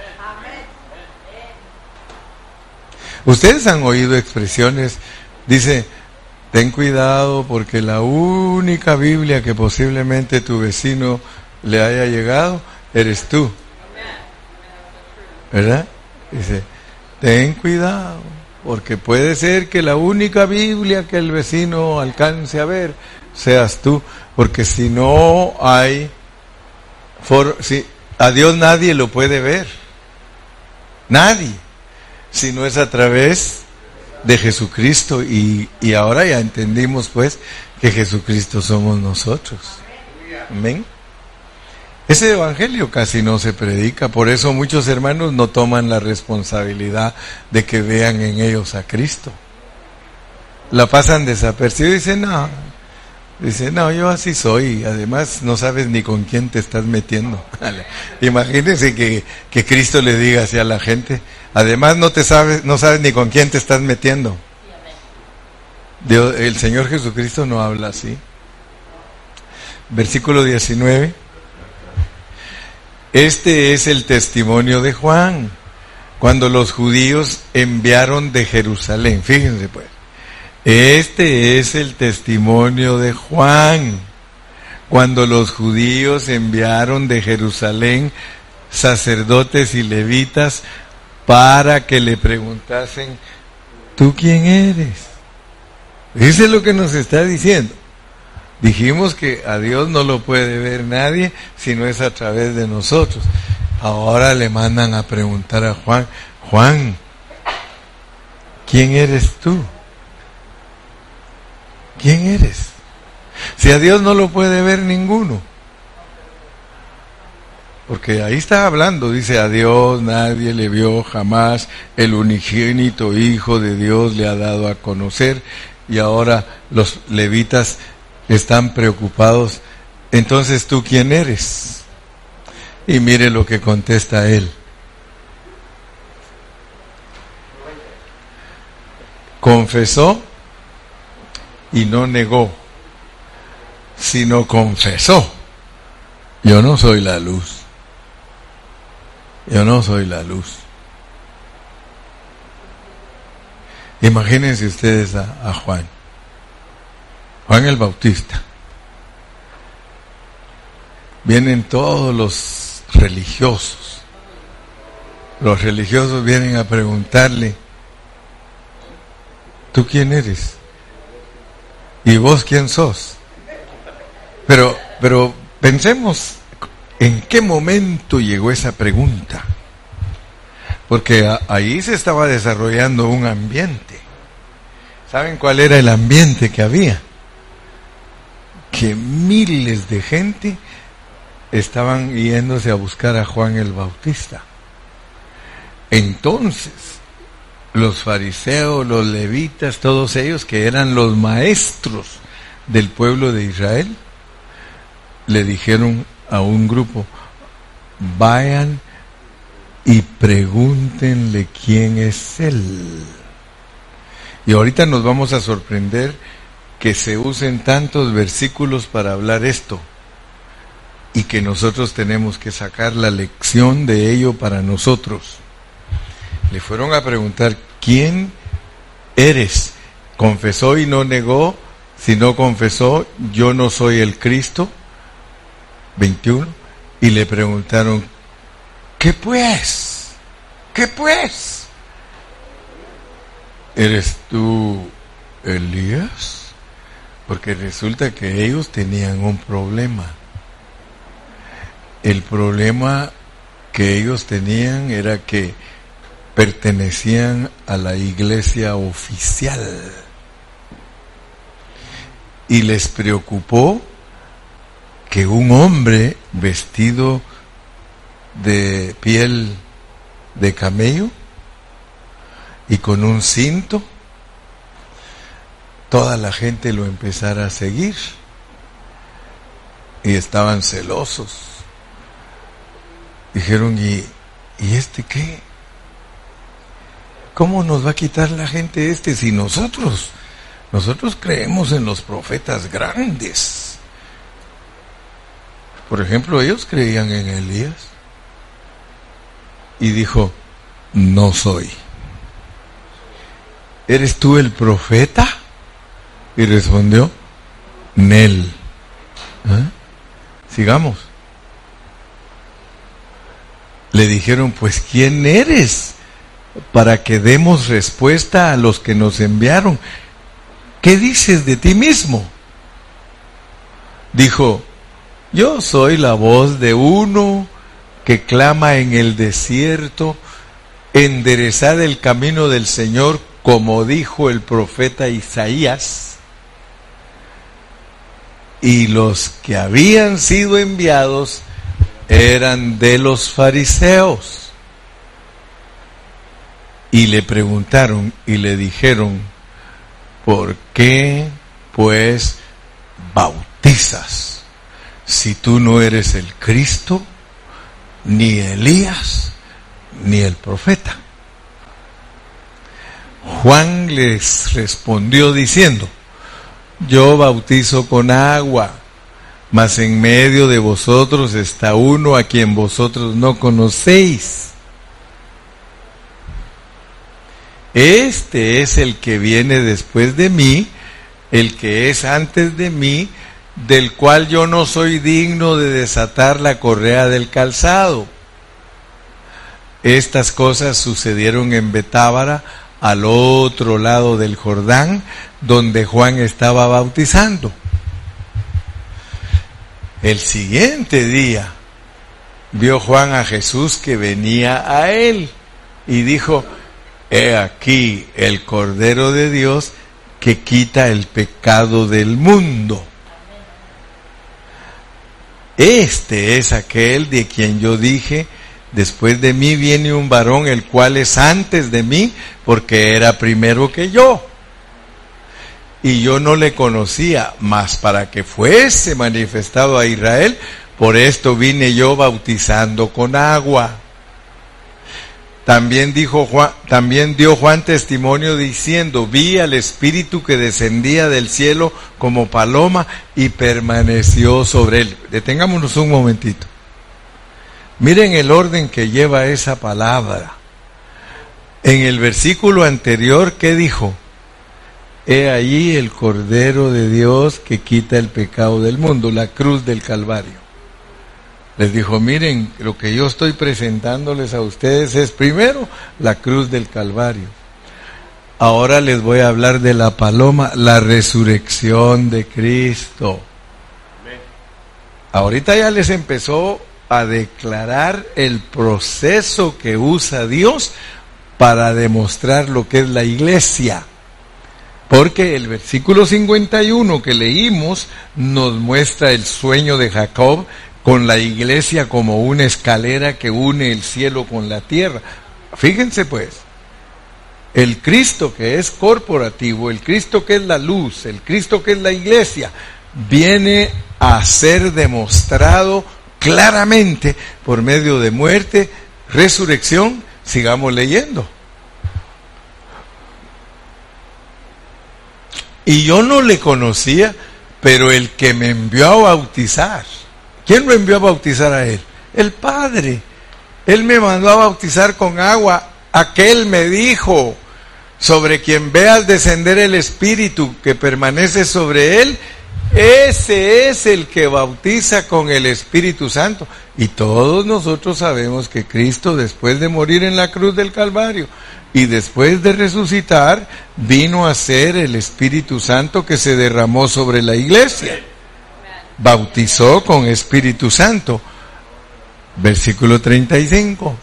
Ustedes han oído expresiones, dice, ten cuidado porque la única Biblia que posiblemente tu vecino le haya llegado eres tú. ¿Verdad? Dice, ten cuidado porque puede ser que la única Biblia que el vecino alcance a ver seas tú, porque si no hay, si, a Dios nadie lo puede ver, nadie si no es a través de Jesucristo. Y, y ahora ya entendimos pues que Jesucristo somos nosotros. Amén. Ese evangelio casi no se predica, por eso muchos hermanos no toman la responsabilidad de que vean en ellos a Cristo. La pasan desapercibido y dicen, no, Dice, no, yo así soy. Además, no sabes ni con quién te estás metiendo. Imagínense que, que, Cristo le diga así a la gente. Además, no te sabes, no sabes ni con quién te estás metiendo. El Señor Jesucristo no habla así. Versículo 19. Este es el testimonio de Juan, cuando los judíos enviaron de Jerusalén. Fíjense pues este es el testimonio de Juan, cuando los judíos enviaron de Jerusalén sacerdotes y levitas para que le preguntasen, ¿tú quién eres? Dice lo que nos está diciendo. Dijimos que a Dios no lo puede ver nadie si no es a través de nosotros. Ahora le mandan a preguntar a Juan, Juan, ¿quién eres tú? ¿Quién eres? Si a Dios no lo puede ver ninguno. Porque ahí está hablando, dice a Dios nadie le vio jamás, el unigénito Hijo de Dios le ha dado a conocer y ahora los levitas están preocupados. Entonces tú quién eres? Y mire lo que contesta él. Confesó y no negó, sino confesó, yo no soy la luz, yo no soy la luz. Imagínense ustedes a, Juan, Juan el Bautista. Vienen todos los religiosos. Los religiosos vienen a preguntarle, ¿tú quién eres? ¿Y vos quién sos? Pero, pero pensemos en qué momento llegó esa pregunta. Porque ahí se estaba desarrollando un ambiente. ¿Saben cuál era el ambiente que había? Que miles de gente estaban yéndose a buscar a Juan el Bautista. Entonces, los fariseos, los levitas, todos ellos que eran los maestros del pueblo de Israel, le dijeron a un grupo, vayan y pregúntenle quién es él. Y ahorita nos vamos a sorprender que se usen tantos versículos para hablar esto y que nosotros tenemos que sacar la lección de ello para nosotros. Le fueron a preguntar, ¿quién eres? Confesó y no negó. Si no confesó, yo no soy el Cristo. 21. Y le preguntaron, ¿qué pues? ¿Qué pues? ¿Eres tú Elías, porque resulta que ellos tenían un problema. El problema que ellos tenían era que pertenecían a la iglesia oficial y les preocupó que un hombre vestido de piel de camello y con un cinto, toda la gente lo empezara a seguir y estaban celosos. Dijeron, ¿y, ¿y este qué? ¿Cómo nos va a quitar la gente este si nosotros, nosotros creemos en los profetas grandes? Por ejemplo, ellos creían en Elías. Y dijo, no soy. ¿Eres tú el profeta? Y respondió, Nel. ¿Eh? Sigamos. Le dijeron, pues ¿quién eres? Para que demos respuesta a los que nos enviaron. ¿Qué dices de ti mismo? Dijo, yo soy la voz de uno que clama en el desierto, enderezad el camino del Señor, como dijo el profeta Isaías. Y los que habían sido enviados eran de los fariseos. Y le preguntaron y le dijeron, ¿por qué pues bautizas si tú no eres el Cristo, ni Elías, ni el profeta? Juan les respondió diciendo, yo bautizo con agua mas en medio de vosotros está uno a quien vosotros no conocéis. Este es el que viene después de mí, el que es antes de mí, del cual yo no soy digno de desatar la correa del calzado. Estas cosas sucedieron en Betábara, al otro lado del Jordán, donde Juan estaba bautizando. El siguiente día vio Juan a Jesús que venía a él y dijo, he aquí el Cordero de Dios que quita el pecado del mundo. Este es aquel de quien yo dije, después de mí viene un varón el cual es antes de mí, porque era primero que yo y yo no le conocía, mas para que fuese manifestado a Israel, por esto vine yo bautizando con agua. También dijo también dio Juan testimonio diciendo, vi al Espíritu que descendía del cielo como paloma y permaneció sobre él. Detengámonos un momentito. Miren el orden que lleva esa palabra. En el versículo anterior, ¿qué dijo? He allí el Cordero de Dios que quita el pecado del mundo, la cruz del Calvario. Les dijo, miren, lo que yo estoy presentándoles a ustedes es primero la cruz del Calvario. Ahora les voy a hablar de la paloma, la resurrección de Cristo. Ahorita ya les empezó a declarar el proceso que usa Dios para demostrar lo que es la iglesia. Porque el versículo 51 que leímos nos muestra el sueño de Jacob con la iglesia como una escalera que une el cielo con la tierra. Fíjense pues, el Cristo que es corporativo, el Cristo que es la luz, el Cristo que es la iglesia, viene a ser demostrado claramente por medio de muerte, resurrección, sigamos leyendo. Y yo no le conocía, pero el que me envió a bautizar, ¿quién lo envió a bautizar a él? El Padre. Él me mandó a bautizar con agua. Aquel me dijo, sobre quien veas descender el Espíritu que permanece sobre él, ese es el que bautiza con el Espíritu Santo. Y todos nosotros sabemos que Cristo, después de morir en la cruz del Calvario y después de resucitar, vino a ser el Espíritu Santo que se derramó sobre la iglesia. Bautizó con Espíritu Santo. Versículo 35.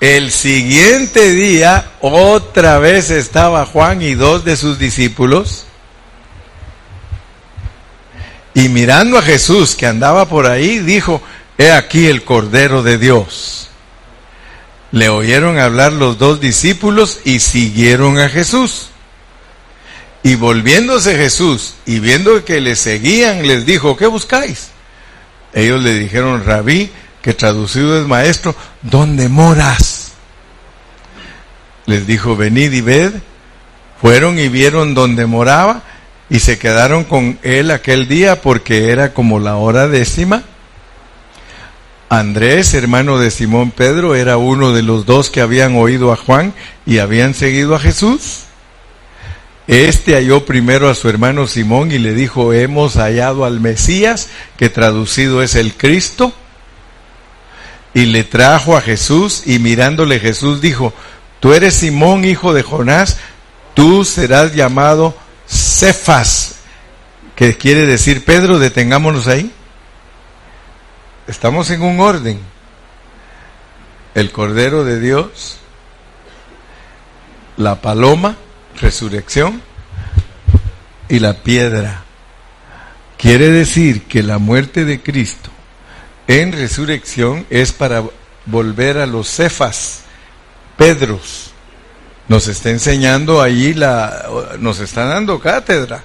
El siguiente día, otra vez estaba Juan y dos de sus discípulos y mirando a Jesús que andaba por ahí, dijo, he aquí el Cordero de Dios. Le oyeron hablar los dos discípulos y siguieron a Jesús. Y volviéndose Jesús y viendo que le seguían, les dijo, ¿qué buscáis? Ellos le dijeron, rabí, que traducido es maestro, ¿dónde moras? Les dijo, venid y ved. Fueron y vieron donde moraba y se quedaron con él aquel día porque era como la hora décima. Andrés, hermano de Simón Pedro, era uno de los dos que habían oído a Juan y habían seguido a Jesús. Este halló primero a su hermano Simón y le dijo, hemos hallado al Mesías, que traducido es el Cristo. Y le trajo a Jesús y mirándole Jesús dijo, tú eres Simón, hijo de Jonás, tú serás llamado Cefas, que quiere decir Pedro, detengámonos ahí. Estamos en un orden. El Cordero de Dios, la paloma, resurrección, y la piedra. Quiere decir que la muerte de Cristo en resurrección es para volver a los cefas, Pedros, nos está enseñando allí la, nos está dando cátedra.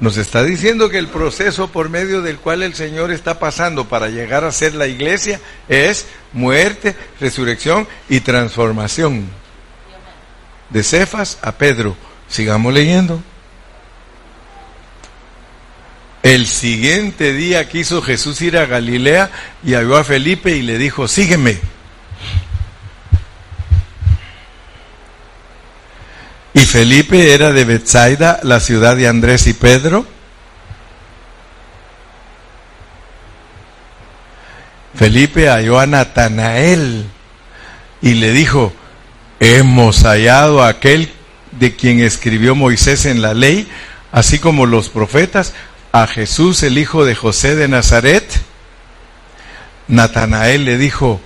Nos está diciendo que el proceso por medio del cual el Señor está pasando para llegar a ser la iglesia es muerte, resurrección y transformación. De Cefas a Pedro. Sigamos leyendo. El siguiente día quiso Jesús ir a Galilea y halló a Felipe y le dijo, sígueme. Y Felipe era de Bethsaida, la ciudad de Andrés y Pedro. Felipe halló a Natanael y le dijo, hemos hallado a aquel de quien escribió Moisés en la ley, así como los profetas, a Jesús el hijo de José de Nazaret. Natanael le dijo,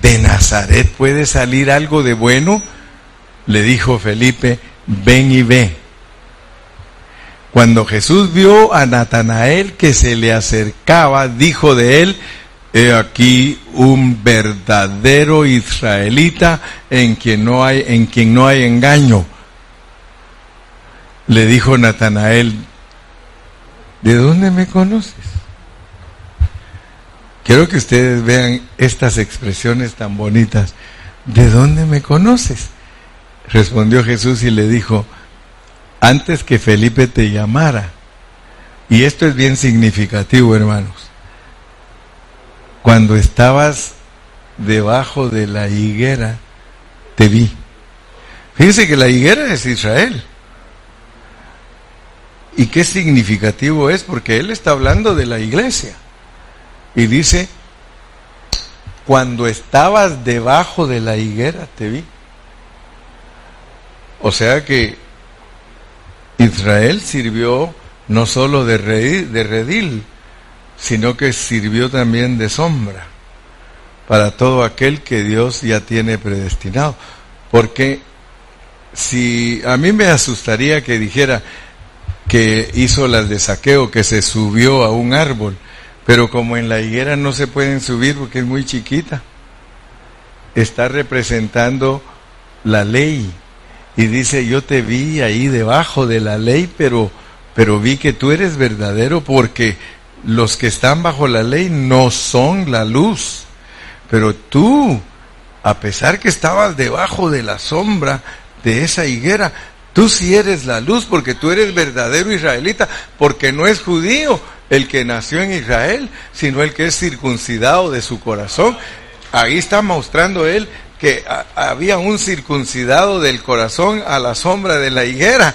¿de Nazaret puede salir algo de bueno? le dijo Felipe, ven y ve. Cuando Jesús vio a Natanael que se le acercaba, dijo de él, he aquí un verdadero israelita en quien no hay, en quien no hay engaño. Le dijo Natanael, ¿de dónde me conoces? Quiero que ustedes vean estas expresiones tan bonitas. ¿De dónde me conoces? Respondió Jesús y le dijo, antes que Felipe te llamara, y esto es bien significativo, hermanos, cuando estabas debajo de la higuera, te vi. Fíjense que la higuera es Israel. ¿Y qué significativo es? Porque él está hablando de la iglesia. Y dice, cuando estabas debajo de la higuera, te vi. O sea que Israel sirvió no solo de, redil, sino que sirvió también de sombra para todo aquel que Dios ya tiene predestinado. Porque si a mí me asustaría que dijera que hizo las de saqueo, que se subió a un árbol, pero como en la higuera no se pueden subir porque es muy chiquita, está representando la ley y dice, yo te vi ahí debajo de la ley, pero, pero vi que tú eres verdadero porque los que están bajo la ley no son la luz. Pero tú, a pesar que estabas debajo de la sombra de esa higuera, tú sí eres la luz porque tú eres verdadero israelita, porque no es judío el que nació en Israel, sino el que es circuncidado de su corazón. Ahí está mostrando él que había un circuncidado del corazón a la sombra de la higuera.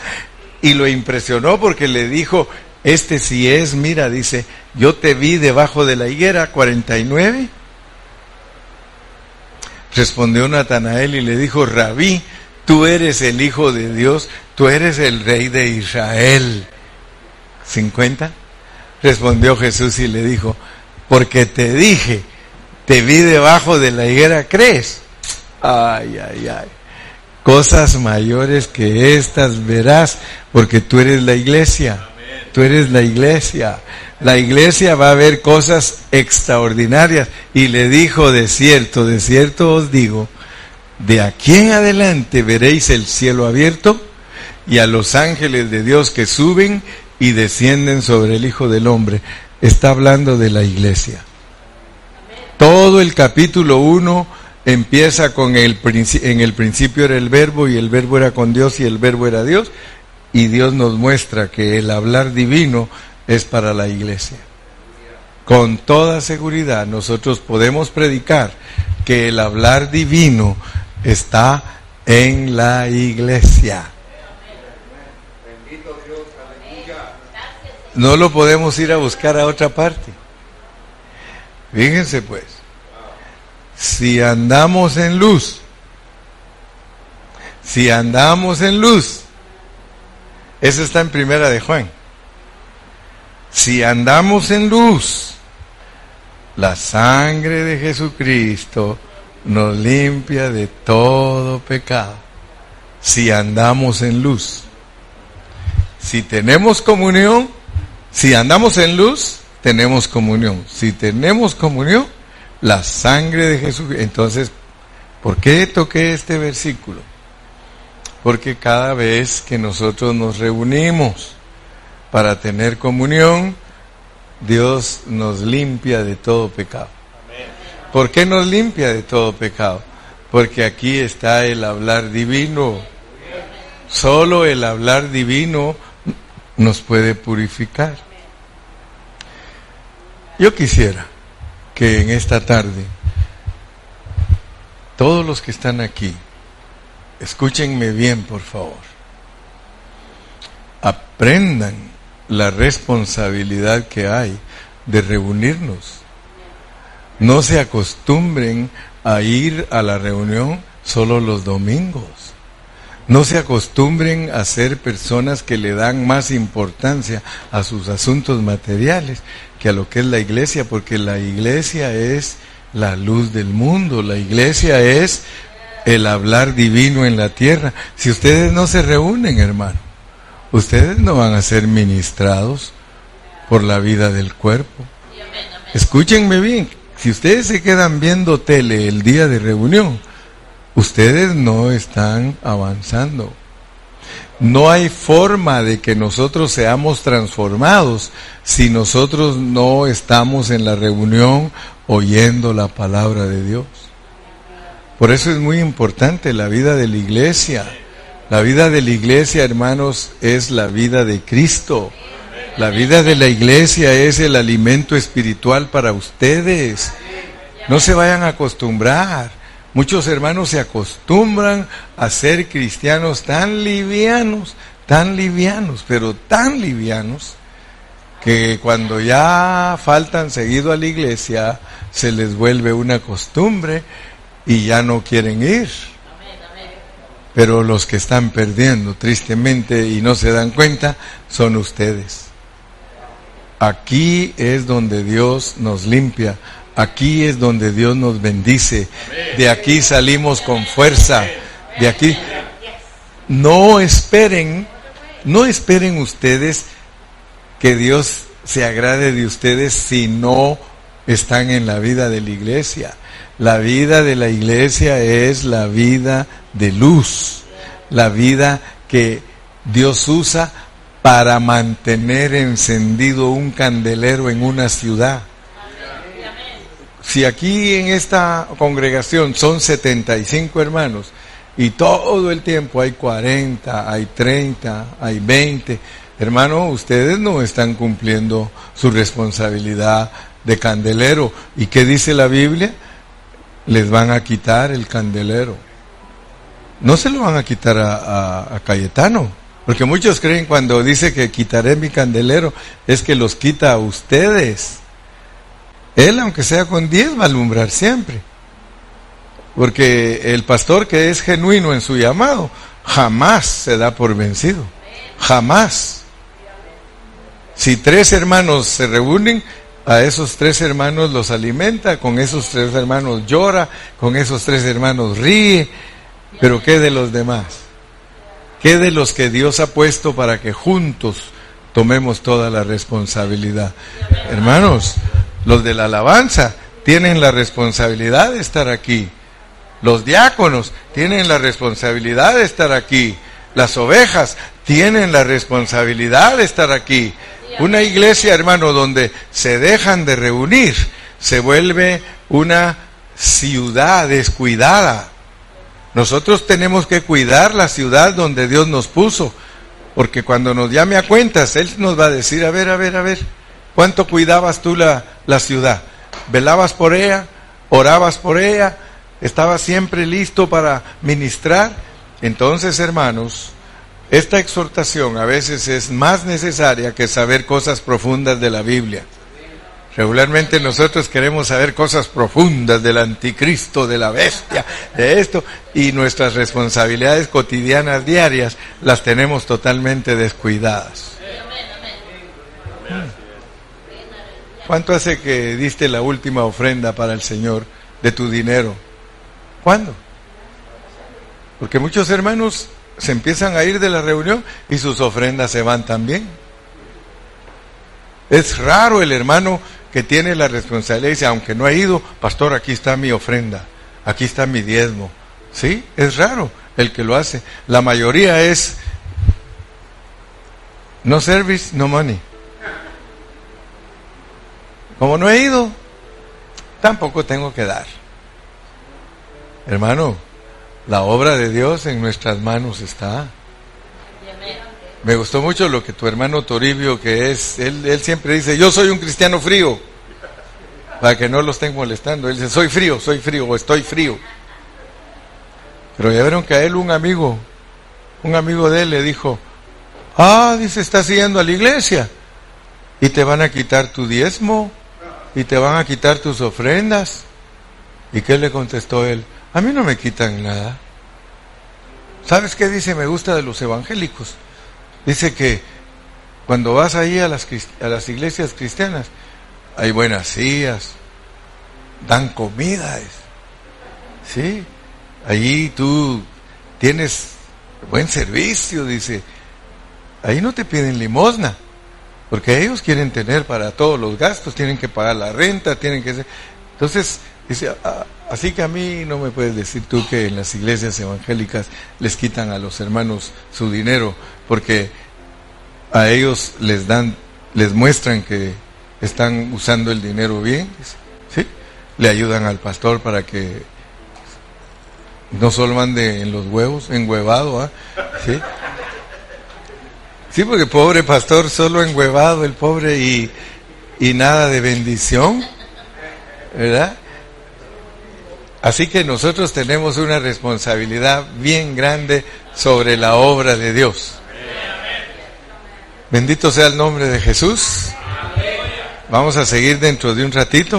y lo impresionó porque le dijo, este sí es, mira, dice, yo te vi debajo de la higuera 49. Respondió Natanael y le dijo, Rabí, tú eres el Hijo de Dios, tú eres el Rey de Israel. 50. Respondió Jesús y le dijo, porque te dije, te vi debajo de la higuera, ¿crees? Ay, ay, ay. Cosas mayores que estas verás, porque tú eres la iglesia. Tú eres la iglesia. La iglesia va a ver cosas extraordinarias. Y le dijo, de cierto, de cierto os digo, de aquí en adelante veréis el cielo abierto y a los ángeles de Dios que suben y descienden sobre el Hijo del Hombre. Está hablando de la iglesia. Todo el capítulo 1 empieza con el en el principio era el verbo y el verbo era con Dios y el verbo era Dios y Dios nos muestra que el hablar divino es para la iglesia. Con toda seguridad nosotros podemos predicar que el hablar divino está en la iglesia. No lo podemos ir a buscar a otra parte. Fíjense pues, si andamos en luz, si andamos en luz, eso está en primera de Juan. Si andamos en luz, la sangre de Jesucristo nos limpia de todo pecado. Si andamos en luz. Si tenemos comunión, si andamos en luz, tenemos comunión. Si tenemos comunión, la sangre de Jesús. Entonces, ¿por qué toqué este versículo? Porque cada vez que nosotros nos reunimos para tener comunión, Dios nos limpia de todo pecado. ¿Por qué nos limpia de todo pecado? Porque aquí está el hablar divino. Solo el hablar divino nos puede purificar. Yo quisiera que en esta tarde todos los que están aquí, escúchenme bien por favor, aprendan la responsabilidad que hay de reunirnos. No se acostumbren a ir a la reunión solo los domingos. No se acostumbren a ser personas que le dan más importancia a sus asuntos materiales que a lo que es la iglesia, porque la iglesia es la luz del mundo, la iglesia es el hablar divino en la tierra. Si ustedes no se reúnen, hermano, ustedes no van a ser ministrados por la vida del cuerpo. Escúchenme bien, si ustedes se quedan viendo tele el día de reunión, ustedes no están avanzando. No hay forma de que nosotros seamos transformados si nosotros no estamos en la reunión oyendo la palabra de Dios. Por eso es muy importante la vida de la iglesia. La vida de la iglesia, hermanos, es la vida de Cristo. La vida de la iglesia es el alimento espiritual para ustedes. No se vayan a acostumbrar. Muchos hermanos se acostumbran a ser cristianos tan livianos, tan livianos, pero tan livianos, que cuando ya faltan seguido a la iglesia, se les vuelve una costumbre y ya no quieren ir. Pero los que están perdiendo tristemente y no se dan cuenta son ustedes. Aquí es donde Dios nos limpia Aquí es donde Dios nos bendice. De aquí salimos con fuerza. De aquí. No esperen, no esperen ustedes que Dios se agrade de ustedes si no están en la vida de la iglesia. La vida de la iglesia es la vida de luz, la vida que Dios usa para mantener encendido un candelero en una ciudad. Si aquí en esta congregación son 75 hermanos y todo el tiempo hay 40, hay 30, hay 20, hermano, ustedes no están cumpliendo su responsabilidad de candelero. ¿Y qué dice la Biblia? Les van a quitar el candelero. No se lo van a quitar a, Cayetano, Porque muchos creen cuando dice que quitaré mi candelero, es que los quita a ustedes. Él, aunque sea con diez, va a alumbrar siempre. Porque el pastor que es genuino en su llamado, jamás se da por vencido. Jamás. Si tres hermanos se reúnen, a esos tres hermanos los alimenta, con esos tres hermanos llora, con esos tres hermanos ríe, pero ¿qué de los demás? ¿Qué de los que Dios ha puesto para que juntos tomemos toda la responsabilidad? Hermanos, los de la alabanza tienen la responsabilidad de estar aquí. Los diáconos tienen la responsabilidad de estar aquí. Las ovejas tienen la responsabilidad de estar aquí. Una iglesia, hermano, donde se dejan de reunir, se vuelve una ciudad descuidada. Nosotros tenemos que cuidar la ciudad donde Dios nos puso, porque cuando nos llame a cuentas, Él nos va a decir, a ver, a ver, a ver, ¿cuánto cuidabas tú la, la ciudad? ¿Velabas por ella? ¿Orabas por ella? ¿Estabas siempre listo para ministrar? Entonces, hermanos, esta exhortación a veces es más necesaria que saber cosas profundas de la Biblia. Regularmente nosotros queremos saber cosas profundas del anticristo, de la bestia, de esto, y nuestras responsabilidades cotidianas diarias las tenemos totalmente descuidadas. ¿Cuánto hace que diste la última ofrenda para el Señor de tu dinero? ¿Cuándo? Porque muchos hermanos se empiezan a ir de la reunión y sus ofrendas se van también. Es raro el hermano que tiene la responsabilidad y dice, aunque no ha ido, pastor, aquí está mi ofrenda, aquí está mi diezmo. Sí, es raro el que lo hace. La mayoría es no service, no money. Como no he ido, tampoco tengo que dar. Hermano, la obra de Dios en nuestras manos está. Me gustó mucho lo que tu hermano Toribio, que es, él, siempre dice, yo soy un cristiano frío, para que no lo estén molestando. Él dice, soy frío, soy frío, o estoy frío. Pero ya vieron que a él un amigo, un amigo de él le dijo, ah, dice, estás yendo a la iglesia y te van a quitar tu diezmo y te van a quitar tus ofrendas. ¿Y qué le contestó él? A mí no me quitan nada. ¿Sabes qué dice? Me gusta de los evangélicos. Dice que cuando vas ahí a las, iglesias cristianas, hay buenas sillas, dan comida. ¿Sí? Allí tú tienes buen servicio, dice. Ahí no te piden limosna, porque ellos quieren tener para todos los gastos, tienen que pagar la renta, tienen que... Entonces, dice, ah, Así que a mí no me puedes decir tú que en las iglesias evangélicas les quitan a los hermanos su dinero, porque a ellos les dan, les muestran que están usando el dinero bien, ¿sí? Le ayudan al pastor para que no solo ande en los huevos, enhuevado, ¿ah? ¿sí? Sí, porque pobre pastor, solo enhuevado el pobre y, y nada de bendición, ¿verdad? Así que nosotros tenemos una responsabilidad bien grande sobre la obra de Dios. Bendito sea el nombre de Jesús. Vamos a seguir dentro de un ratito.